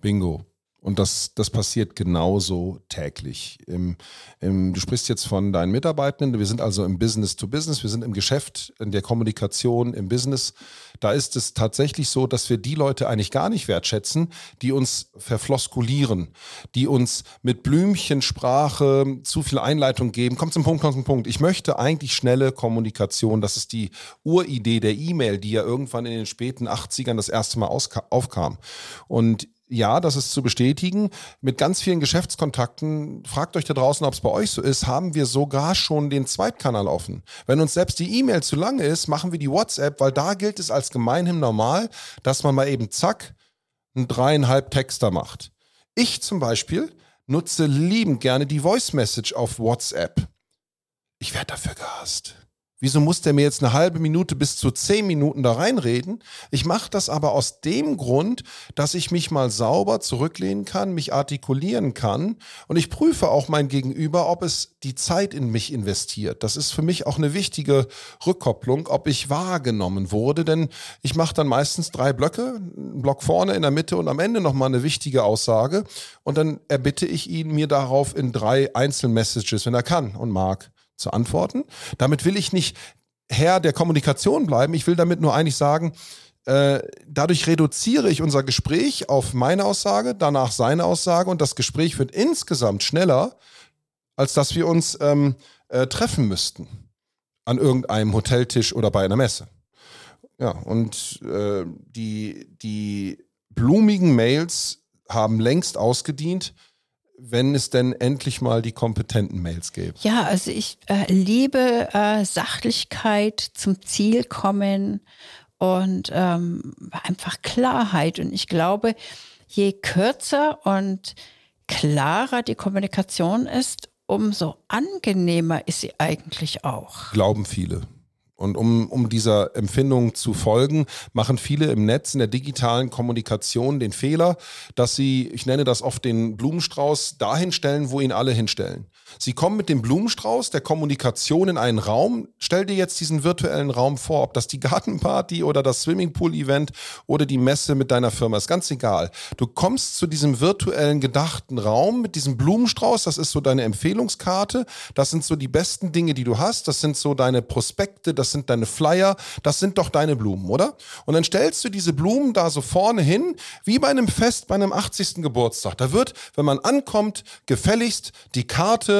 C: Bingo. Und das, das passiert genauso täglich. Im, im, du sprichst jetzt von deinen Mitarbeitenden. Wir sind also im Business to Business. Wir sind im Geschäft, in der Kommunikation, im Business. Da ist es tatsächlich so, dass wir die Leute eigentlich gar nicht wertschätzen, die uns verfloskulieren, die uns mit Blümchensprache zu viel Einleitung geben. Kommt zum Punkt, kommt zum Punkt. Ich möchte eigentlich schnelle Kommunikation. Das ist die Uridee der E-Mail, die ja irgendwann in den späten 80ern das erste Mal aufkam. Und ja, das ist zu bestätigen. Mit ganz vielen Geschäftskontakten, fragt euch da draußen, ob es bei euch so ist, haben wir sogar schon den Zweitkanal offen. Wenn uns selbst die E-Mail zu lange ist, machen wir die WhatsApp, weil da gilt es als gemeinhin normal, dass man mal eben zack, einen dreieinhalb Texter macht. Ich zum Beispiel nutze liebend gerne die Voice Message auf WhatsApp. Ich werde dafür gehasst. Wieso muss der mir jetzt eine halbe Minute bis zu zehn Minuten da reinreden? Ich mache das aber aus dem Grund, dass ich mich mal sauber zurücklehnen kann, mich artikulieren kann und ich prüfe auch mein Gegenüber, ob es die Zeit in mich investiert. Das ist für mich auch eine wichtige Rückkopplung, ob ich wahrgenommen wurde, denn ich mache dann meistens drei Blöcke, einen Block vorne, in der Mitte und am Ende nochmal eine wichtige Aussage und dann erbitte ich ihn mir darauf in drei Einzelmessages, wenn er kann und mag zu antworten. Damit will ich nicht Herr der Kommunikation bleiben. Ich will damit nur eigentlich sagen, äh, dadurch reduziere ich unser Gespräch auf meine Aussage, danach seine Aussage und das Gespräch wird insgesamt schneller, als dass wir uns ähm, äh, treffen müssten an irgendeinem Hoteltisch oder bei einer Messe. Ja, und äh, die, die blumigen Mails haben längst ausgedient wenn es denn endlich mal die kompetenten Mails gäbe.
B: Ja, also ich äh, liebe äh, Sachlichkeit, zum Ziel kommen und ähm, einfach Klarheit. Und ich glaube, je kürzer und klarer die Kommunikation ist, umso angenehmer ist sie eigentlich auch.
C: Glauben viele. Und um, um dieser Empfindung zu folgen, machen viele im Netz, in der digitalen Kommunikation den Fehler, dass sie, ich nenne das oft den Blumenstrauß, dahin stellen, wo ihn alle hinstellen. Sie kommen mit dem Blumenstrauß der Kommunikation in einen Raum. Stell dir jetzt diesen virtuellen Raum vor, ob das die Gartenparty oder das Swimmingpool-Event oder die Messe mit deiner Firma ist, ganz egal. Du kommst zu diesem virtuellen gedachten Raum mit diesem Blumenstrauß, das ist so deine Empfehlungskarte, das sind so die besten Dinge, die du hast, das sind so deine Prospekte, das sind deine Flyer, das sind doch deine Blumen, oder? Und dann stellst du diese Blumen da so vorne hin, wie bei einem Fest, bei einem 80. Geburtstag. Da wird, wenn man ankommt, gefälligst die Karte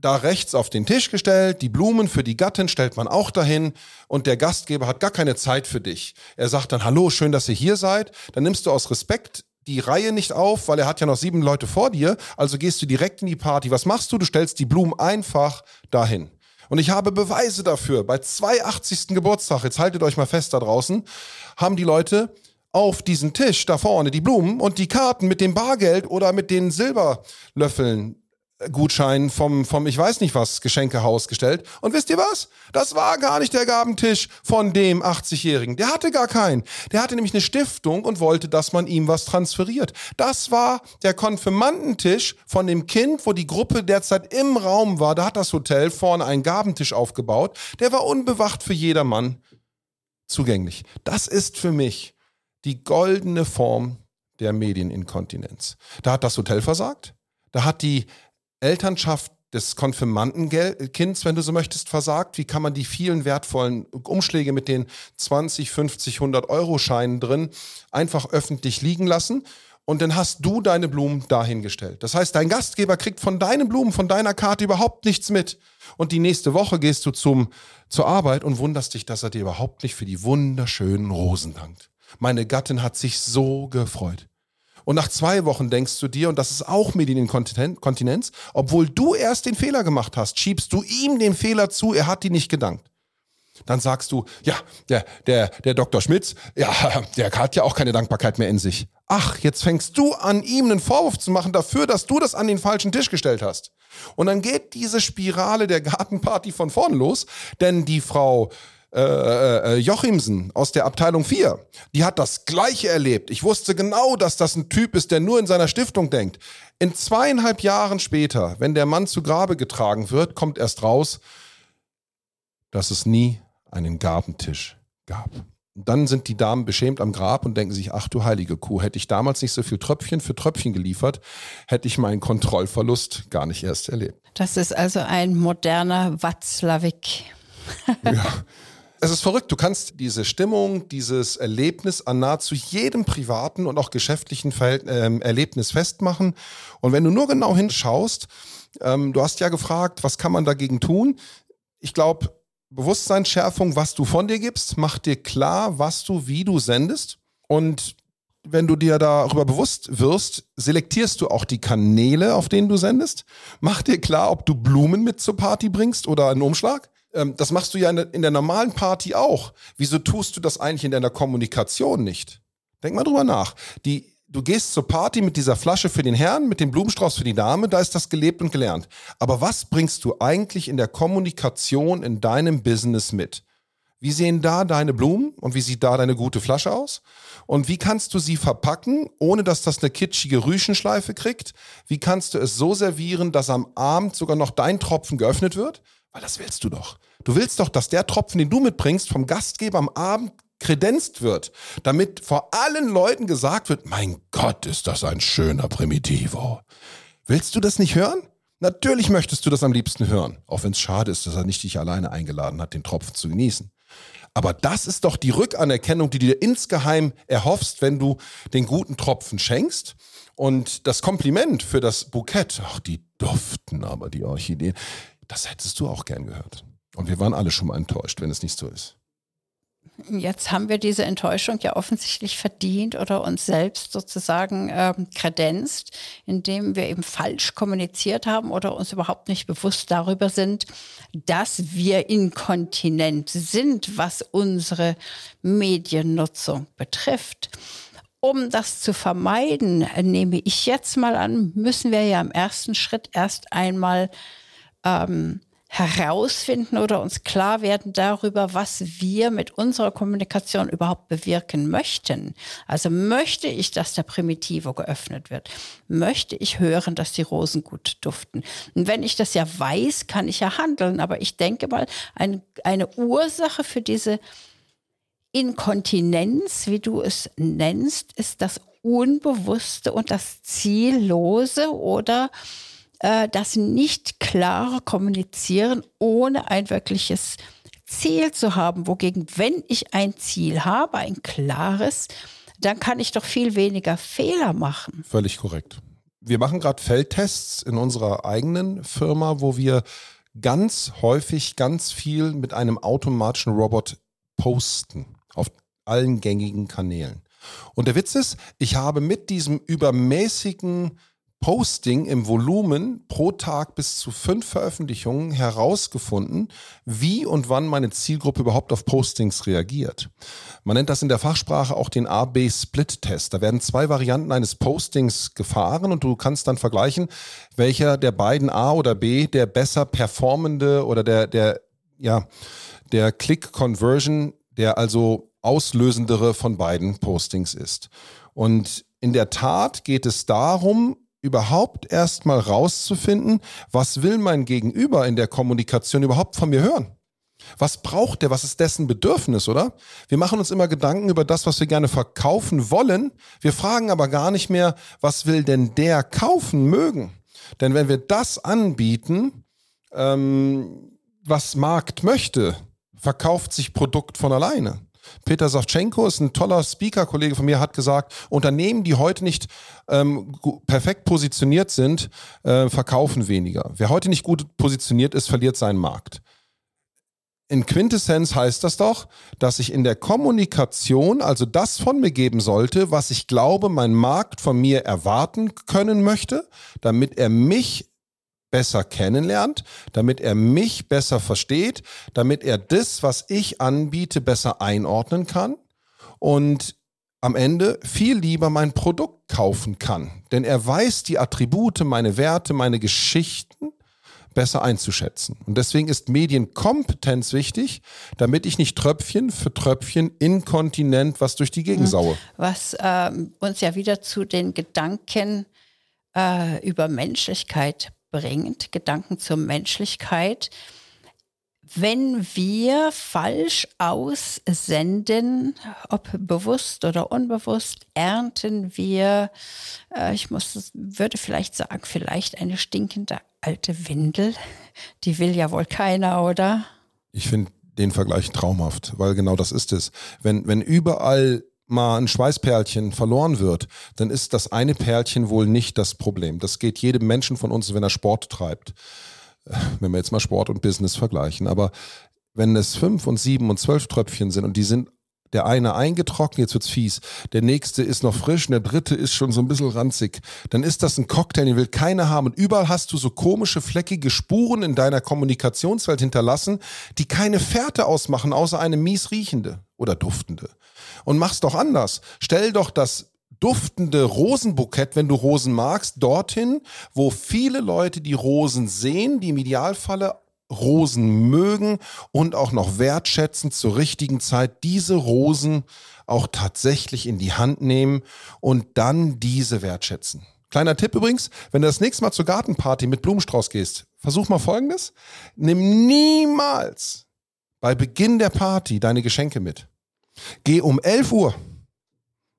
C: da rechts auf den Tisch gestellt, die Blumen für die Gattin stellt man auch dahin und der Gastgeber hat gar keine Zeit für dich. Er sagt dann, hallo, schön, dass ihr hier seid. Dann nimmst du aus Respekt die Reihe nicht auf, weil er hat ja noch sieben Leute vor dir, also gehst du direkt in die Party. Was machst du? Du stellst die Blumen einfach dahin. Und ich habe Beweise dafür. Bei 82. Geburtstag, jetzt haltet euch mal fest da draußen, haben die Leute auf diesen Tisch da vorne die Blumen und die Karten mit dem Bargeld oder mit den Silberlöffeln Gutschein vom, vom ich weiß nicht was Geschenkehaus gestellt. Und wisst ihr was? Das war gar nicht der Gabentisch von dem 80-Jährigen. Der hatte gar keinen. Der hatte nämlich eine Stiftung und wollte, dass man ihm was transferiert. Das war der Konfirmandentisch von dem Kind, wo die Gruppe derzeit im Raum war. Da hat das Hotel vorne einen Gabentisch aufgebaut. Der war unbewacht für jedermann zugänglich. Das ist für mich die goldene Form der Medieninkontinenz. Da hat das Hotel versagt. Da hat die Elternschaft des Konfirmandenkinds, wenn du so möchtest, versagt? Wie kann man die vielen wertvollen Umschläge mit den 20, 50, 100 Euro Scheinen drin einfach öffentlich liegen lassen? Und dann hast du deine Blumen dahingestellt. Das heißt, dein Gastgeber kriegt von deinen Blumen, von deiner Karte überhaupt nichts mit. Und die nächste Woche gehst du zum, zur Arbeit und wunderst dich, dass er dir überhaupt nicht für die wunderschönen Rosen dankt. Meine Gattin hat sich so gefreut. Und nach zwei Wochen denkst du dir, und das ist auch Medieninkontinenz, obwohl du erst den Fehler gemacht hast, schiebst du ihm den Fehler zu, er hat dir nicht gedankt. Dann sagst du, ja, der, der, der Dr. Schmitz, ja, der hat ja auch keine Dankbarkeit mehr in sich. Ach, jetzt fängst du an, ihm einen Vorwurf zu machen dafür, dass du das an den falschen Tisch gestellt hast. Und dann geht diese Spirale der Gartenparty von vorne los, denn die Frau äh, äh, Jochimsen aus der Abteilung 4, die hat das Gleiche erlebt. Ich wusste genau, dass das ein Typ ist, der nur in seiner Stiftung denkt. In zweieinhalb Jahren später, wenn der Mann zu Grabe getragen wird, kommt erst raus, dass es nie einen Gabentisch gab. Dann sind die Damen beschämt am Grab und denken sich, ach du heilige Kuh, hätte ich damals nicht so viel Tröpfchen für Tröpfchen geliefert, hätte ich meinen Kontrollverlust gar nicht erst erlebt.
B: Das ist also ein moderner Watzlawick.
C: ja. Es ist verrückt, du kannst diese Stimmung, dieses Erlebnis an nahezu jedem privaten und auch geschäftlichen Verhält äh, Erlebnis festmachen. Und wenn du nur genau hinschaust, ähm, du hast ja gefragt, was kann man dagegen tun? Ich glaube, Bewusstseinsschärfung, was du von dir gibst, macht dir klar, was du, wie du sendest. Und wenn du dir darüber bewusst wirst, selektierst du auch die Kanäle, auf denen du sendest. Mach dir klar, ob du Blumen mit zur Party bringst oder einen Umschlag. Ähm, das machst du ja in der, in der normalen Party auch. Wieso tust du das eigentlich in deiner Kommunikation nicht? Denk mal drüber nach. Die, du gehst zur Party mit dieser Flasche für den Herrn, mit dem Blumenstrauß für die Dame, da ist das gelebt und gelernt. Aber was bringst du eigentlich in der Kommunikation in deinem Business mit? Wie sehen da deine Blumen und wie sieht da deine gute Flasche aus? Und wie kannst du sie verpacken, ohne dass das eine kitschige Rüschenschleife kriegt? Wie kannst du es so servieren, dass am Abend sogar noch dein Tropfen geöffnet wird? Weil das willst du doch. Du willst doch, dass der Tropfen, den du mitbringst, vom Gastgeber am Abend kredenzt wird, damit vor allen Leuten gesagt wird, mein Gott, ist das ein schöner Primitivo. Willst du das nicht hören? Natürlich möchtest du das am liebsten hören, auch wenn es schade ist, dass er nicht dich alleine eingeladen hat, den Tropfen zu genießen. Aber das ist doch die Rückanerkennung, die du dir insgeheim erhoffst, wenn du den guten Tropfen schenkst. Und das Kompliment für das Bukett, ach, die duften aber, die Orchideen, das hättest du auch gern gehört. Und wir waren alle schon mal enttäuscht, wenn es nicht so ist.
B: Jetzt haben wir diese Enttäuschung ja offensichtlich verdient oder uns selbst sozusagen ähm, kredenzt, indem wir eben falsch kommuniziert haben oder uns überhaupt nicht bewusst darüber sind, dass wir inkontinent sind, was unsere Mediennutzung betrifft. Um das zu vermeiden, nehme ich jetzt mal an, müssen wir ja im ersten Schritt erst einmal ähm, herausfinden oder uns klar werden darüber, was wir mit unserer Kommunikation überhaupt bewirken möchten. Also möchte ich, dass der Primitivo geöffnet wird? Möchte ich hören, dass die Rosen gut duften? Und wenn ich das ja weiß, kann ich ja handeln. Aber ich denke mal, ein, eine Ursache für diese Inkontinenz, wie du es nennst, ist das Unbewusste und das Ziellose oder äh, das nicht klare Kommunizieren ohne ein wirkliches Ziel zu haben. Wogegen, wenn ich ein Ziel habe, ein klares, dann kann ich doch viel weniger Fehler machen.
C: Völlig korrekt. Wir machen gerade Feldtests in unserer eigenen Firma, wo wir ganz häufig ganz viel mit einem automatischen Robot posten auf allen gängigen Kanälen. Und der Witz ist, ich habe mit diesem übermäßigen Posting im Volumen pro Tag bis zu fünf Veröffentlichungen herausgefunden, wie und wann meine Zielgruppe überhaupt auf Postings reagiert. Man nennt das in der Fachsprache auch den A-B-Split-Test. Da werden zwei Varianten eines Postings gefahren und du kannst dann vergleichen, welcher der beiden A oder B der besser performende oder der, der, ja, der Click-Conversion, der also auslösendere von beiden Postings ist. Und in der Tat geht es darum, überhaupt erstmal rauszufinden, was will mein Gegenüber in der Kommunikation überhaupt von mir hören? Was braucht der? Was ist dessen Bedürfnis, oder? Wir machen uns immer Gedanken über das, was wir gerne verkaufen wollen. Wir fragen aber gar nicht mehr, was will denn der kaufen mögen? Denn wenn wir das anbieten, ähm, was Markt möchte, verkauft sich Produkt von alleine. Peter Savchenko ist ein toller Speaker-Kollege von mir, hat gesagt, Unternehmen, die heute nicht ähm, perfekt positioniert sind, äh, verkaufen weniger. Wer heute nicht gut positioniert ist, verliert seinen Markt. In Quintessenz heißt das doch, dass ich in der Kommunikation also das von mir geben sollte, was ich glaube, mein Markt von mir erwarten können möchte, damit er mich besser kennenlernt, damit er mich besser versteht, damit er das, was ich anbiete, besser einordnen kann und am Ende viel lieber mein Produkt kaufen kann. Denn er weiß die Attribute, meine Werte, meine Geschichten besser einzuschätzen. Und deswegen ist Medienkompetenz wichtig, damit ich nicht Tröpfchen für Tröpfchen inkontinent was durch die Gegend mhm. saue.
B: Was äh, uns ja wieder zu den Gedanken äh, über Menschlichkeit bringt, Gedanken zur Menschlichkeit. wenn wir falsch aussenden, ob bewusst oder unbewusst, ernten wir, äh, ich muss, würde vielleicht sagen, vielleicht eine stinkende alte Windel. Die will ja wohl keiner, oder?
C: Ich finde den Vergleich traumhaft, weil genau das ist es. Wenn, wenn überall mal ein Schweißperlchen verloren wird, dann ist das eine Perlchen wohl nicht das Problem. Das geht jedem Menschen von uns, wenn er Sport treibt. Wenn wir jetzt mal Sport und Business vergleichen. Aber wenn es fünf und sieben und zwölf Tröpfchen sind und die sind der eine eingetrocknet, jetzt wird's fies. Der nächste ist noch frisch und der dritte ist schon so ein bisschen ranzig. Dann ist das ein Cocktail, den will keiner haben. Und überall hast du so komische, fleckige Spuren in deiner Kommunikationswelt hinterlassen, die keine Fährte ausmachen, außer eine mies riechende oder duftende. Und mach's doch anders. Stell doch das duftende Rosenbukett, wenn du Rosen magst, dorthin, wo viele Leute die Rosen sehen, die im Idealfalle Rosen mögen und auch noch wertschätzend zur richtigen Zeit diese Rosen auch tatsächlich in die Hand nehmen und dann diese wertschätzen. Kleiner Tipp übrigens, wenn du das nächste Mal zur Gartenparty mit Blumenstrauß gehst, versuch mal folgendes. Nimm niemals bei Beginn der Party deine Geschenke mit. Geh um 11 Uhr,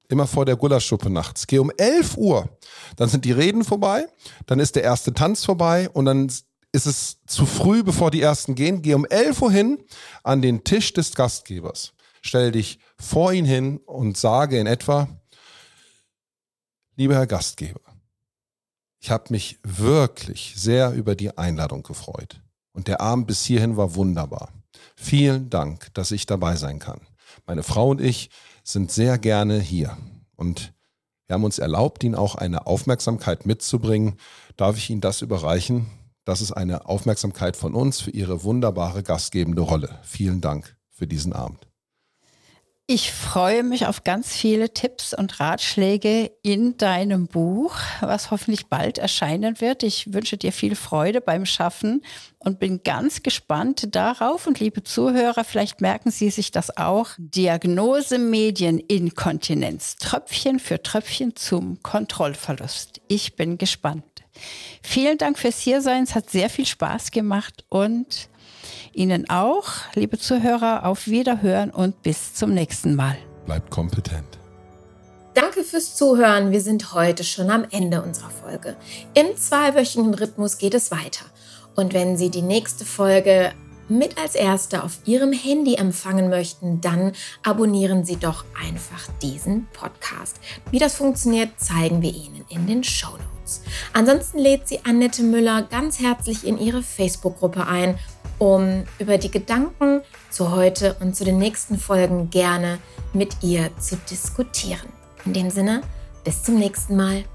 C: immer vor der Gulaschsuppe nachts, geh um 11 Uhr, dann sind die Reden vorbei, dann ist der erste Tanz vorbei und dann ist es zu früh, bevor die ersten gehen. Geh um 11 Uhr hin an den Tisch des Gastgebers. Stell dich vor ihn hin und sage in etwa, lieber Herr Gastgeber, ich habe mich wirklich sehr über die Einladung gefreut. Und der Abend bis hierhin war wunderbar. Vielen Dank, dass ich dabei sein kann. Meine Frau und ich sind sehr gerne hier. Und wir haben uns erlaubt, Ihnen auch eine Aufmerksamkeit mitzubringen. Darf ich Ihnen das überreichen? Das ist eine Aufmerksamkeit von uns für Ihre wunderbare gastgebende Rolle. Vielen Dank für diesen Abend.
B: Ich freue mich auf ganz viele Tipps und Ratschläge in deinem Buch, was hoffentlich bald erscheinen wird. Ich wünsche dir viel Freude beim Schaffen und bin ganz gespannt darauf. Und liebe Zuhörer, vielleicht merken Sie sich das auch. Diagnose Medieninkontinenz. Tröpfchen für Tröpfchen zum Kontrollverlust. Ich bin gespannt. Vielen Dank fürs Hiersein. Es hat sehr viel Spaß gemacht und Ihnen auch, liebe Zuhörer, auf Wiederhören und bis zum nächsten Mal.
C: Bleibt kompetent.
A: Danke fürs Zuhören. Wir sind heute schon am Ende unserer Folge. Im zweiwöchigen Rhythmus geht es weiter. Und wenn Sie die nächste Folge mit als erste auf Ihrem Handy empfangen möchten, dann abonnieren Sie doch einfach diesen Podcast. Wie das funktioniert, zeigen wir Ihnen in den Show Notes. Ansonsten lädt sie Annette Müller ganz herzlich in ihre Facebook-Gruppe ein, um über die Gedanken zu heute und zu den nächsten Folgen gerne mit ihr zu diskutieren. In dem Sinne, bis zum nächsten Mal.